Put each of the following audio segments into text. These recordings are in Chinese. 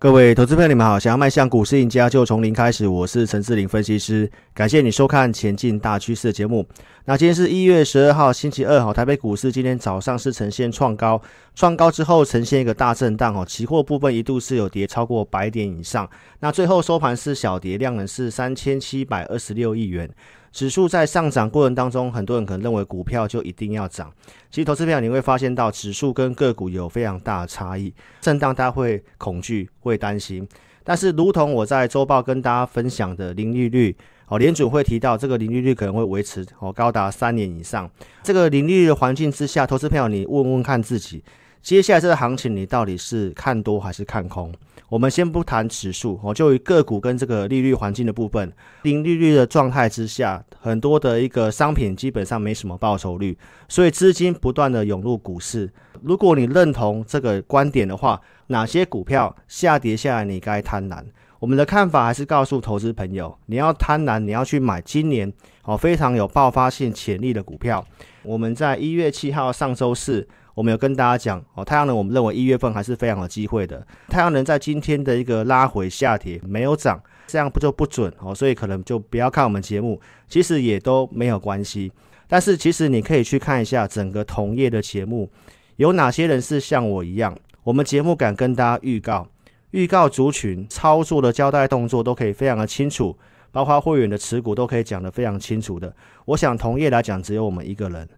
各位投资朋友，你们好！想要迈向股市赢家，就从零开始。我是陈志霖分析师，感谢你收看《前进大趋势》的节目。那今天是一月十二号，星期二，哈，台北股市今天早上是呈现创高，创高之后呈现一个大震荡，哈，期货部分一度是有跌超过百点以上，那最后收盘是小跌，量能是三千七百二十六亿元。指数在上涨过程当中，很多人可能认为股票就一定要涨。其实，投资票你会发现到指数跟个股有非常大的差异，震荡大家会恐惧、会担心。但是，如同我在周报跟大家分享的零利率，哦，联准会提到这个零利率可能会维持哦高达三年以上。这个零利率的环境之下，投资票你问问看自己，接下来这个行情你到底是看多还是看空？我们先不谈指数，哦，就以个股跟这个利率环境的部分，零利率的状态之下，很多的一个商品基本上没什么报酬率，所以资金不断的涌入股市。如果你认同这个观点的话，哪些股票下跌下来你该贪婪？我们的看法还是告诉投资朋友，你要贪婪，你要去买今年哦非常有爆发性潜力的股票。我们在一月七号上周四。我们有跟大家讲哦，太阳能，我们认为一月份还是非常有机会的。太阳能在今天的一个拉回下跌，没有涨，这样不就不准哦？所以可能就不要看我们节目，其实也都没有关系。但是其实你可以去看一下整个同业的节目，有哪些人是像我一样，我们节目敢跟大家预告，预告族群操作的交代动作都可以非常的清楚，包括会员的持股都可以讲得非常清楚的。我想同业来讲，只有我们一个人。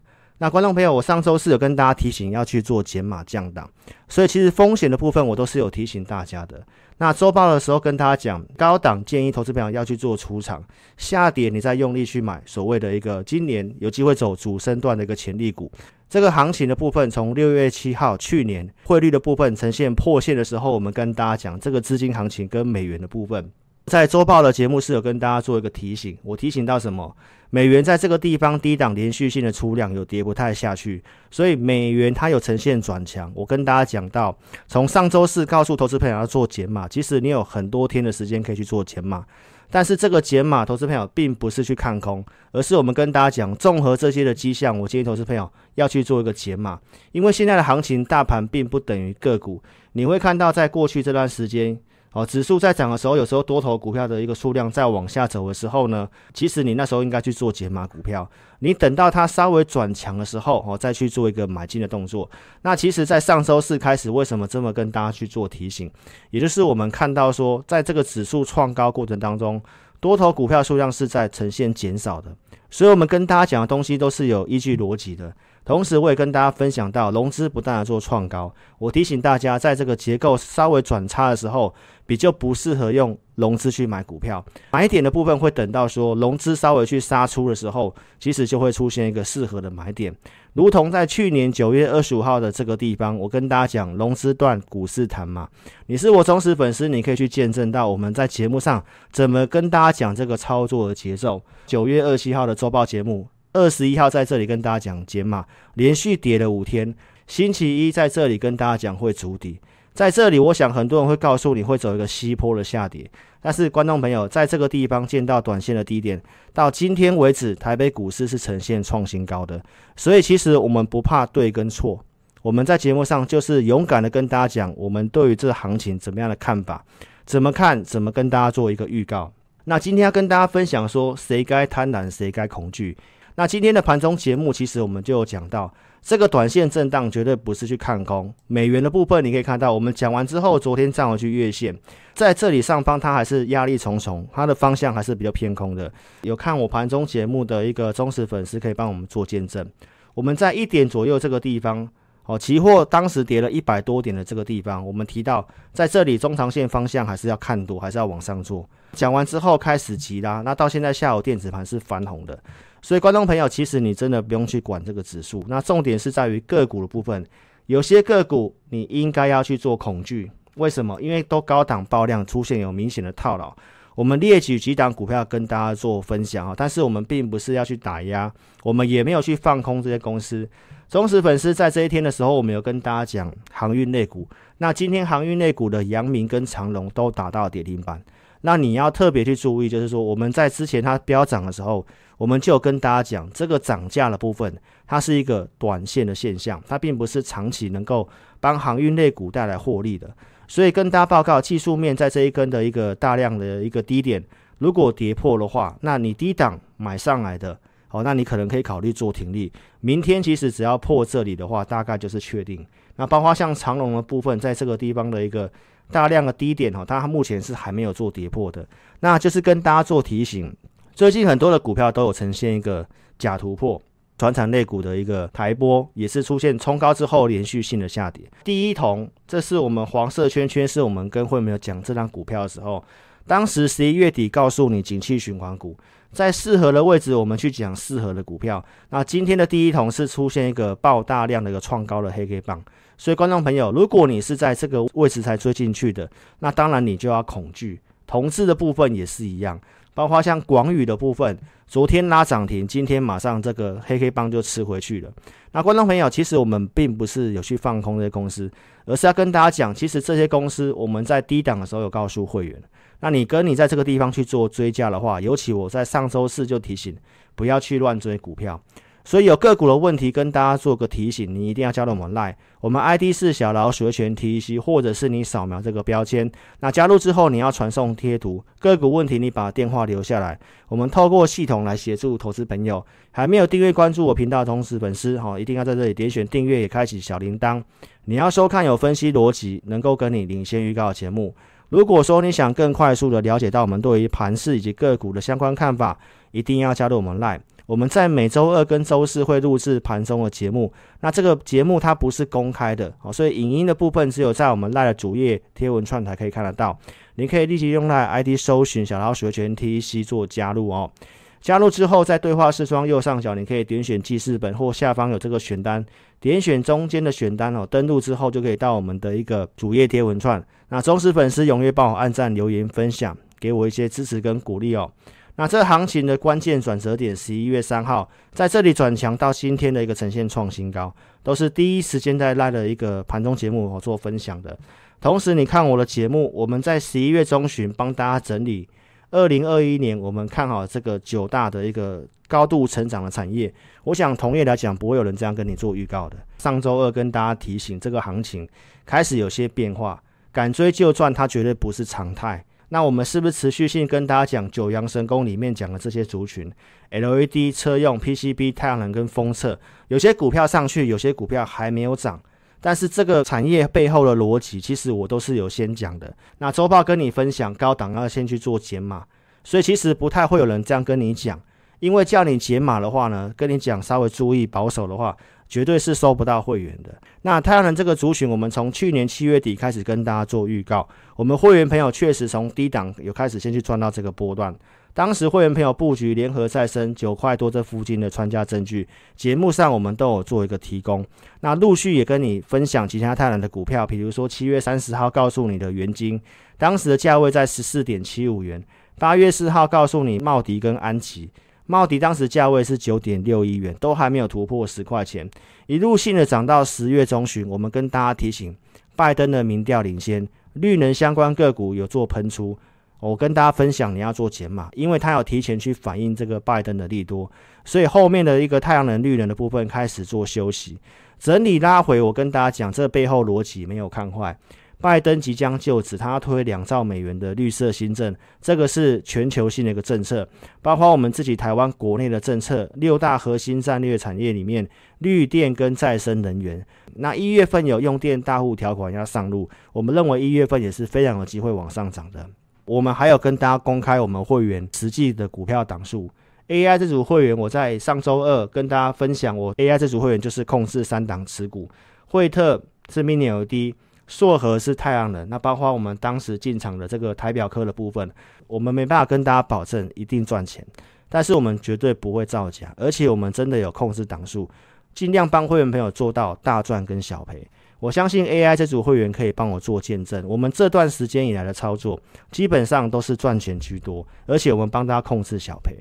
那观众朋友，我上周是有跟大家提醒要去做减码降档，所以其实风险的部分我都是有提醒大家的。那周报的时候跟大家讲，高档建议投资朋友要去做出场，下跌你再用力去买所谓的一个今年有机会走主升段的一个潜力股。这个行情的部分，从六月七号去年汇率的部分呈现破线的时候，我们跟大家讲这个资金行情跟美元的部分。在周报的节目是有跟大家做一个提醒，我提醒到什么？美元在这个地方低档连续性的出量有跌不太下去，所以美元它有呈现转强。我跟大家讲到，从上周四告诉投资朋友要做减码，其实你有很多天的时间可以去做减码，但是这个减码，投资朋友并不是去看空，而是我们跟大家讲，综合这些的迹象，我建议投资朋友要去做一个减码，因为现在的行情大盘并不等于个股，你会看到在过去这段时间。哦，指数在涨的时候，有时候多头股票的一个数量在往下走的时候呢，其实你那时候应该去做减码股票。你等到它稍微转强的时候，哦，再去做一个买进的动作。那其实，在上周四开始，为什么这么跟大家去做提醒？也就是我们看到说，在这个指数创高过程当中，多头股票数量是在呈现减少的。所以我们跟大家讲的东西都是有依据逻辑的。同时，我也跟大家分享到，融资不断的做创高。我提醒大家，在这个结构稍微转差的时候，比较不适合用融资去买股票。买点的部分会等到说融资稍微去杀出的时候，其实就会出现一个适合的买点。如同在去年九月二十五号的这个地方，我跟大家讲，融资断，股市弹嘛。你是我忠实粉丝，你可以去见证到我们在节目上怎么跟大家讲这个操作的节奏。九月二七号的周报节目。二十一号在这里跟大家讲减码，连续跌了五天。星期一在这里跟大家讲会筑底，在这里我想很多人会告诉你会走一个西坡的下跌，但是观众朋友在这个地方见到短线的低点，到今天为止台北股市是呈现创新高的，所以其实我们不怕对跟错，我们在节目上就是勇敢的跟大家讲我们对于这个行情怎么样的看法，怎么看，怎么跟大家做一个预告。那今天要跟大家分享说谁该贪婪，谁该恐惧。那今天的盘中节目，其实我们就有讲到，这个短线震荡绝对不是去看空美元的部分。你可以看到，我们讲完之后，昨天站回去月线，在这里上方它还是压力重重，它的方向还是比较偏空的。有看我盘中节目的一个忠实粉丝，可以帮我们做见证。我们在一点左右这个地方，哦，期货当时跌了一百多点的这个地方，我们提到在这里中长线方向还是要看多，还是要往上做。讲完之后开始急拉，那到现在下午电子盘是翻红的。所以，观众朋友，其实你真的不用去管这个指数。那重点是在于个股的部分，有些个股你应该要去做恐惧。为什么？因为都高档爆量，出现有明显的套牢。我们列举几档股票跟大家做分享啊，但是我们并不是要去打压，我们也没有去放空这些公司。忠实粉丝在这一天的时候，我们有跟大家讲航运类股。那今天航运类股的阳明跟长荣都打到跌停板。那你要特别去注意，就是说我们在之前它飙涨的时候，我们就跟大家讲，这个涨价的部分，它是一个短线的现象，它并不是长期能够帮航运类股带来获利的。所以跟大家报告，技术面在这一根的一个大量的一个低点，如果跌破的话，那你低档买上来的，哦，那你可能可以考虑做停利。明天其实只要破这里的话，大概就是确定。那包括像长龙的部分，在这个地方的一个大量的低点，哦，它目前是还没有做跌破的。那就是跟大家做提醒，最近很多的股票都有呈现一个假突破。传产类股的一个台波也是出现冲高之后连续性的下跌。第一桶，这是我们黄色圈圈，是我们跟会员讲这张股票的时候，当时十一月底告诉你景气循环股，在适合的位置我们去讲适合的股票。那今天的第一桶是出现一个爆大量的一个创高的黑 K 棒，所以观众朋友，如果你是在这个位置才追进去的，那当然你就要恐惧。同质的部分也是一样。包括像广宇的部分，昨天拉涨停，今天马上这个黑黑棒就吃回去了。那观众朋友，其实我们并不是有去放空这些公司，而是要跟大家讲，其实这些公司我们在低档的时候有告诉会员。那你跟你在这个地方去做追加的话，尤其我在上周四就提醒，不要去乱追股票。所以有个股的问题跟大家做个提醒，你一定要加入我们 Line，我们 ID 是小老鼠的全 TC，或者是你扫描这个标签。那加入之后你要传送贴图，个股问题你把电话留下来，我们透过系统来协助投资朋友。还没有订阅关注我频道的同时粉丝哈，一定要在这里点选订阅，也开启小铃铛。你要收看有分析逻辑，能够跟你领先预告的节目。如果说你想更快速的了解到我们对于盘势以及个股的相关看法，一定要加入我们 Line。我们在每周二跟周四会录制盘中的节目，那这个节目它不是公开的哦，所以影音的部分只有在我们赖的主页贴文串才可以看得到。你可以立即用赖 ID 搜寻小老鼠全 TC 做加入哦。加入之后，在对话视窗右上角，你可以点选记事本或下方有这个选单，点选中间的选单哦。登录之后就可以到我们的一个主页贴文串。那忠实粉丝踊跃帮我按赞、留言、分享，给我一些支持跟鼓励哦。那这行情的关键转折点，十一月三号在这里转强到今天的一个呈现创新高，都是第一时间在赖的一个盘中节目我做分享的。同时，你看我的节目，我们在十一月中旬帮大家整理二零二一年我们看好这个九大的一个高度成长的产业。我想同业来讲，不会有人这样跟你做预告的。上周二跟大家提醒，这个行情开始有些变化，敢追就赚，它绝对不是常态。那我们是不是持续性跟大家讲九阳神功里面讲的这些族群，LED 车用 PCB 太阳能跟封测，有些股票上去，有些股票还没有涨，但是这个产业背后的逻辑，其实我都是有先讲的。那周报跟你分享，高档要先去做减码，所以其实不太会有人这样跟你讲，因为叫你减码的话呢，跟你讲稍微注意保守的话。绝对是收不到会员的。那太阳能这个族群，我们从去年七月底开始跟大家做预告，我们会员朋友确实从低档有开始先去赚到这个波段。当时会员朋友布局联合再生九块多这附近的穿价证据，节目上我们都有做一个提供。那陆续也跟你分享其他太阳能的股票，比如说七月三十号告诉你的元晶，当时的价位在十四点七五元。八月四号告诉你茂迪跟安琪。茂迪当时价位是九点六一元，都还没有突破十块钱，一路性的涨到十月中旬。我们跟大家提醒，拜登的民调领先，绿能相关个股有做喷出。我跟大家分享，你要做减码，因为它有提前去反映这个拜登的利多，所以后面的一个太阳能、绿能的部分开始做休息，整理拉回。我跟大家讲，这背后逻辑没有看坏。拜登即将就职，他要推两兆美元的绿色新政，这个是全球性的一个政策，包括我们自己台湾国内的政策，六大核心战略产业里面，绿电跟再生能源。那一月份有用电大户条款要上路，我们认为一月份也是非常有机会往上涨的。我们还有跟大家公开我们会员实际的股票档数，AI 这组会员，我在上周二跟大家分享，我 AI 这组会员就是控制三档持股，惠特是 Mini LED。硕禾是太阳能，那包括我们当时进场的这个台表科的部分，我们没办法跟大家保证一定赚钱，但是我们绝对不会造假，而且我们真的有控制档数，尽量帮会员朋友做到大赚跟小赔。我相信 AI 这组会员可以帮我做见证，我们这段时间以来的操作基本上都是赚钱居多，而且我们帮大家控制小赔。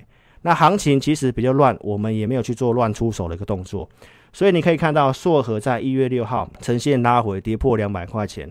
那行情其实比较乱，我们也没有去做乱出手的一个动作。所以你可以看到，硕和在一月六号呈现拉回，跌破两百块钱。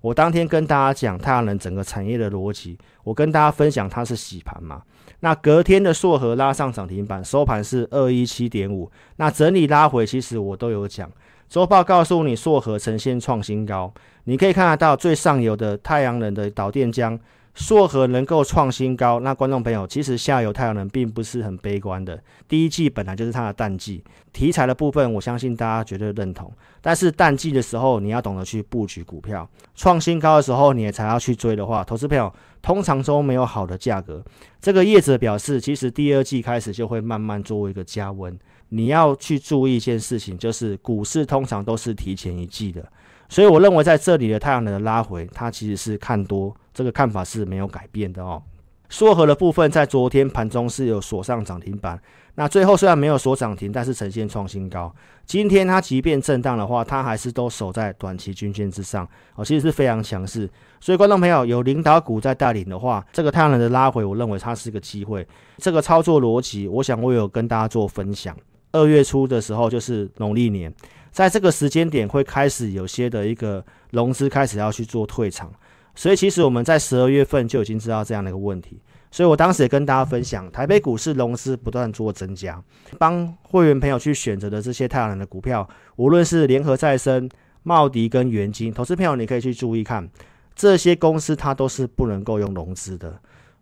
我当天跟大家讲太阳能整个产业的逻辑，我跟大家分享它是洗盘嘛。那隔天的硕和拉上涨停板，收盘是二一七点五。那整理拉回，其实我都有讲。周报告诉你，硕和呈现创新高。你可以看得到最上游的太阳能的导电浆。硕和能够创新高，那观众朋友，其实下游太阳能并不是很悲观的。第一季本来就是它的淡季，题材的部分我相信大家绝对认同。但是淡季的时候，你要懂得去布局股票，创新高的时候你也才要去追的话，投资朋友通常都没有好的价格。这个业者表示，其实第二季开始就会慢慢作为一个加温。你要去注意一件事情，就是股市通常都是提前一季的。所以我认为在这里的太阳能的拉回，它其实是看多，这个看法是没有改变的哦。缩合的部分在昨天盘中是有锁上涨停板，那最后虽然没有锁涨停，但是呈现创新高。今天它即便震荡的话，它还是都守在短期均线之上哦，其实是非常强势。所以观众朋友有领导股在带领的话，这个太阳能的拉回，我认为它是个机会。这个操作逻辑，我想我有跟大家做分享。二月初的时候就是农历年。在这个时间点会开始有些的一个融资开始要去做退场，所以其实我们在十二月份就已经知道这样的一个问题，所以我当时也跟大家分享，台北股市融资不断做增加，帮会员朋友去选择的这些太阳能的股票，无论是联合再生、茂迪跟元晶，投资朋友你可以去注意看，这些公司它都是不能够用融资的。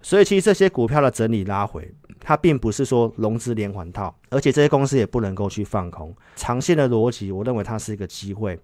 所以其实这些股票的整理拉回，它并不是说融资连环套，而且这些公司也不能够去放空。长线的逻辑，我认为它是一个机会。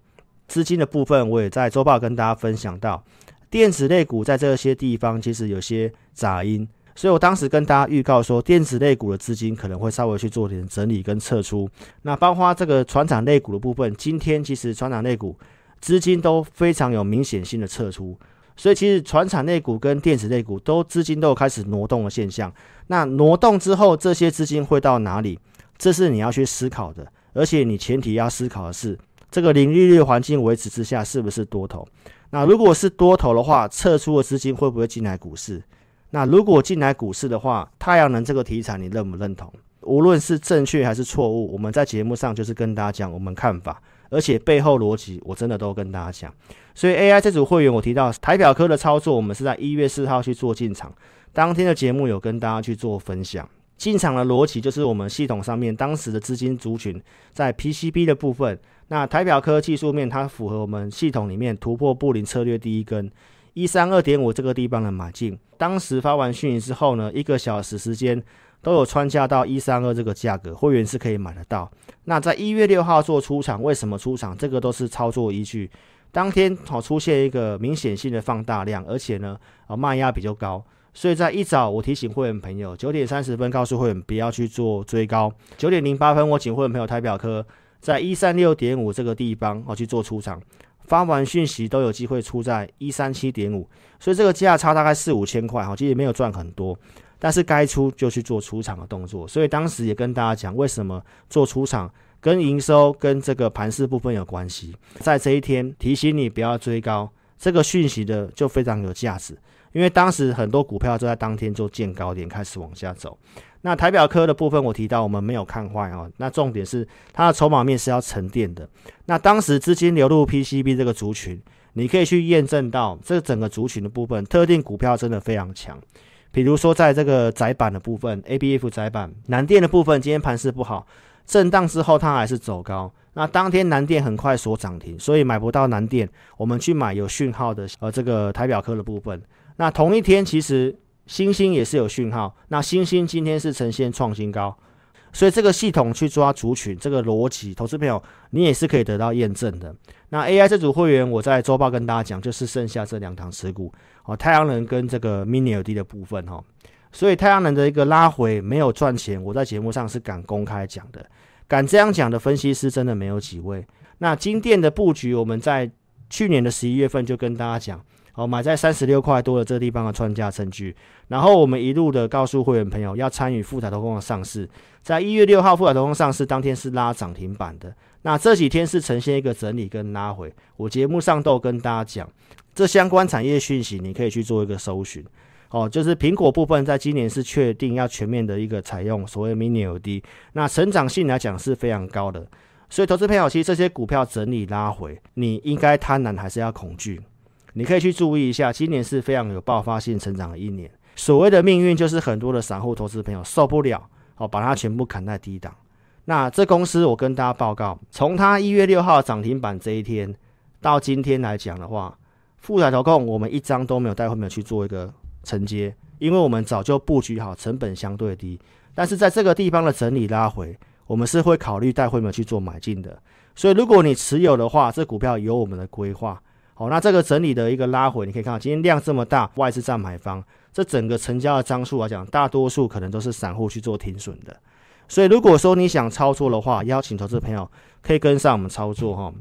资金的部分，我也在周报跟大家分享到，电子类股在这些地方其实有些杂音，所以我当时跟大家预告说，电子类股的资金可能会稍微去做点整理跟撤出。那包括这个传产类股的部分，今天其实传产类股资金都非常有明显性的撤出。所以其实传产类股跟电子类股都资金都有开始挪动的现象。那挪动之后，这些资金会到哪里？这是你要去思考的。而且你前提要思考的是，这个零利率环境维持之下是不是多头？那如果是多头的话，撤出的资金会不会进来股市？那如果进来股市的话，太阳能这个题材你认不认同？无论是正确还是错误，我们在节目上就是跟大家讲我们看法。而且背后逻辑我真的都跟大家讲，所以 AI 这组会员我提到台表科的操作，我们是在一月四号去做进场，当天的节目有跟大家去做分享。进场的逻辑就是我们系统上面当时的资金族群在 PCB 的部分，那台表科技术面它符合我们系统里面突破布林策略第一根一三二点五这个地方的买进，当时发完讯息之后呢，一个小时时间。都有穿价到一三二这个价格，会员是可以买得到。那在一月六号做出场，为什么出场？这个都是操作依据。当天好出现一个明显性的放大量，而且呢，啊卖压比较高，所以在一早我提醒会员朋友，九点三十分告诉会员不要去做追高。九点零八分我请会员朋友台表科在一三六点五这个地方哦去做出场，发完讯息都有机会出在一三七点五，所以这个价差大概四五千块哈，其实也没有赚很多。但是该出就去做出场的动作，所以当时也跟大家讲，为什么做出场跟营收跟这个盘势部分有关系。在这一天提醒你不要追高，这个讯息的就非常有价值，因为当时很多股票都在当天就见高点开始往下走。那台表科的部分我提到我们没有看坏哦，那重点是它的筹码面是要沉淀的。那当时资金流入 PCB 这个族群，你可以去验证到这整个族群的部分，特定股票真的非常强。比如说，在这个窄板的部分，ABF 窄板，南电的部分，今天盘势不好，震荡之后它还是走高。那当天南电很快锁涨停，所以买不到南电，我们去买有讯号的呃这个台表科的部分。那同一天其实星星也是有讯号，那星星今天是呈现创新高。所以这个系统去抓族群，这个逻辑，投资朋友你也是可以得到验证的。那 AI 这组会员，我在周报跟大家讲，就是剩下这两堂持股哦，太阳能跟这个 Mini LED 的部分哈。所以太阳能的一个拉回没有赚钱，我在节目上是敢公开讲的，敢这样讲的分析师真的没有几位。那金电的布局，我们在去年的十一月份就跟大家讲。哦，买在三十六块多的这个地方的穿价证据，然后我们一路的告诉会员朋友要参与富采投控的上市，在一月六号富采投控上市当天是拉涨停板的，那这几天是呈现一个整理跟拉回，我节目上都跟大家讲，这相关产业讯息你可以去做一个搜寻，哦，就是苹果部分在今年是确定要全面的一个采用所谓 Mini LED，那成长性来讲是非常高的，所以投资朋友其实这些股票整理拉回，你应该贪婪还是要恐惧？你可以去注意一下，今年是非常有爆发性成长的一年。所谓的命运，就是很多的散户投资朋友受不了，哦，把它全部砍在低档。那这公司，我跟大家报告，从它一月六号涨停板这一天到今天来讲的话，富采投控我们一张都没有带会没有去做一个承接，因为我们早就布局好，成本相对低。但是在这个地方的整理拉回，我们是会考虑带会没有去做买进的。所以如果你持有的话，这股票有我们的规划。好，那这个整理的一个拉回，你可以看到今天量这么大，外资占买方，这整个成交的张数来讲，大多数可能都是散户去做停损的。所以如果说你想操作的话，邀请投资朋友可以跟上我们操作哈。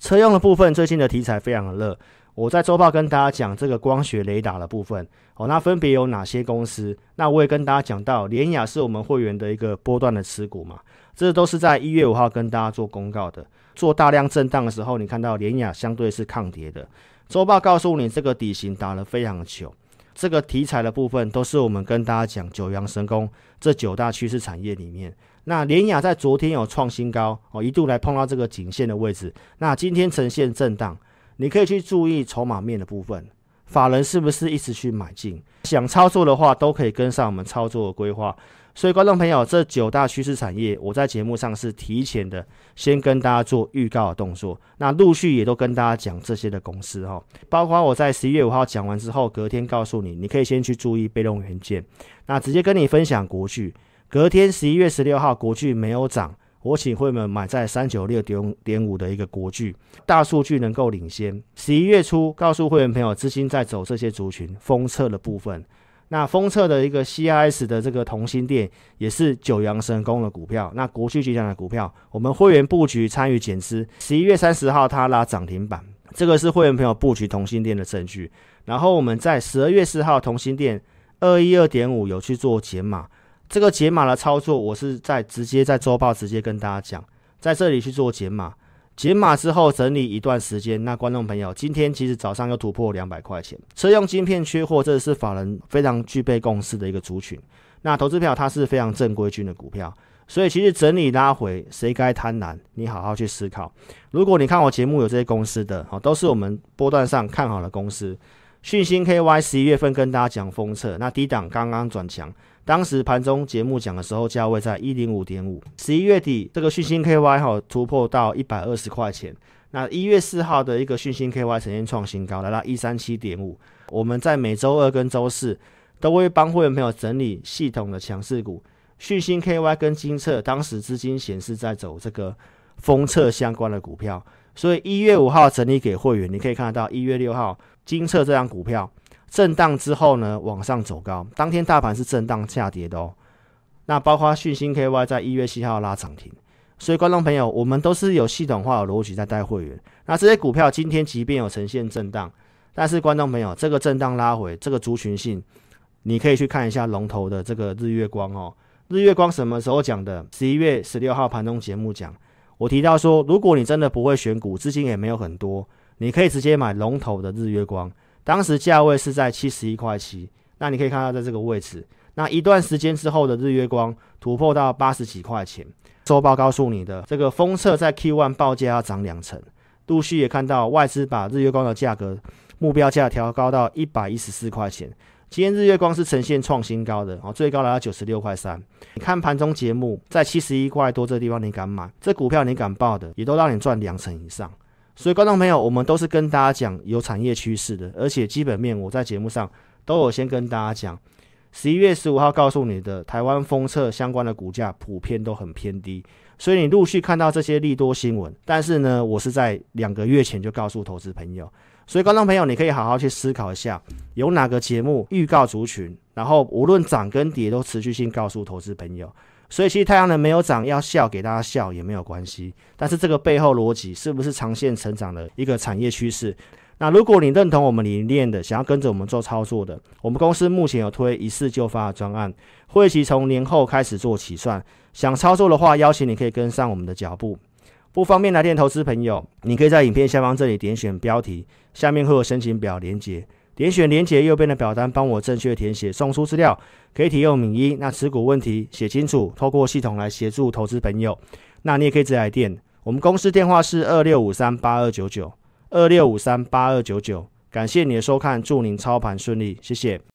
车用的部分最近的题材非常的热，我在周报跟大家讲这个光学雷达的部分，哦，那分别有哪些公司？那我也跟大家讲到，联雅是我们会员的一个波段的持股嘛，这都是在一月五号跟大家做公告的。做大量震荡的时候，你看到联雅相对是抗跌的。周报告诉你这个底型打得非常久，这个题材的部分都是我们跟大家讲九阳神功这九大趋势产业里面。那联雅在昨天有创新高哦，一度来碰到这个颈线的位置。那今天呈现震荡，你可以去注意筹码面的部分，法人是不是一直去买进？想操作的话，都可以跟上我们操作的规划。所以，观众朋友，这九大趋势产业，我在节目上是提前的，先跟大家做预告的动作。那陆续也都跟大家讲这些的公司哈，包括我在十一月五号讲完之后，隔天告诉你，你可以先去注意被动元件。那直接跟你分享国巨，隔天十一月十六号国巨没有涨，我请会们买在三九六点点五的一个国巨，大数据能够领先。十一月初告诉会员朋友，资金在走这些族群封测的部分。那封测的一个 CIS 的这个同心电也是九阳神功的股票，那国巨集团的股票，我们会员布局参与减资，十一月三十号它拉涨停板，这个是会员朋友布局同心电的证据。然后我们在十二月四号同心电二一二点五有去做减码，这个解码的操作我是在直接在周报直接跟大家讲，在这里去做解码。解码之后整理一段时间，那观众朋友，今天其实早上又突破两百块钱。车用晶片缺货，这是法人非常具备共识的一个族群。那投资票它是非常正规军的股票，所以其实整理拉回，谁该贪婪？你好好去思考。如果你看我节目有这些公司的，好，都是我们波段上看好的公司。讯芯 KY 十一月份跟大家讲封测，那低档刚刚转强。当时盘中节目讲的时候，价位在一零五点五。十一月底，这个讯星 KY 哈突破到一百二十块钱。那一月四号的一个讯星 KY 呈现创新高，来到一三七点五。我们在每周二跟周四都会帮会员朋友整理系统的强势股，讯星 KY 跟金策，当时资金显示在走这个封测相关的股票，所以一月五号整理给会员，你可以看得到一月六号金策这张股票。震荡之后呢，往上走高。当天大盘是震荡下跌的哦。那包括讯星 KY 在一月七号拉涨停，所以观众朋友，我们都是有系统化的逻辑在带会员。那这些股票今天即便有呈现震荡，但是观众朋友，这个震荡拉回，这个族群性，你可以去看一下龙头的这个日月光哦。日月光什么时候讲的？十一月十六号盘中节目讲，我提到说，如果你真的不会选股，资金也没有很多，你可以直接买龙头的日月光。当时价位是在七十一块七，那你可以看到在这个位置，那一段时间之后的日月光突破到八十几块钱。周报告诉你的这个封测在 Q1 报价要涨两成，陆续也看到外资把日月光的价格目标价调高到一百一十四块钱。今天日月光是呈现创新高的，哦，最高来到九十六块三。你看盘中节目在七十一块多这地方，你敢买？这股票你敢报的，也都让你赚两成以上。所以，观众朋友，我们都是跟大家讲有产业趋势的，而且基本面我在节目上都有先跟大家讲。十一月十五号告诉你的台湾封测相关的股价普遍都很偏低，所以你陆续看到这些利多新闻。但是呢，我是在两个月前就告诉投资朋友，所以观众朋友，你可以好好去思考一下，有哪个节目预告族群，然后无论涨跟跌都持续性告诉投资朋友。所以其实太阳能没有涨，要笑给大家笑也没有关系。但是这个背后逻辑是不是长线成长的一个产业趋势？那如果你认同我们理念的，想要跟着我们做操作的，我们公司目前有推一次就发的专案，会期从年后开始做起算。想操作的话，邀请你可以跟上我们的脚步。不方便来电投资朋友，你可以在影片下方这里点选标题，下面会有申请表连接。点选连接右边的表单，帮我正确填写，送出资料，可以提用名医。那持股问题写清楚，透过系统来协助投资朋友。那你也可以直接来电，我们公司电话是二六五三八二九九二六五三八二九九。感谢你的收看，祝您操盘顺利，谢谢。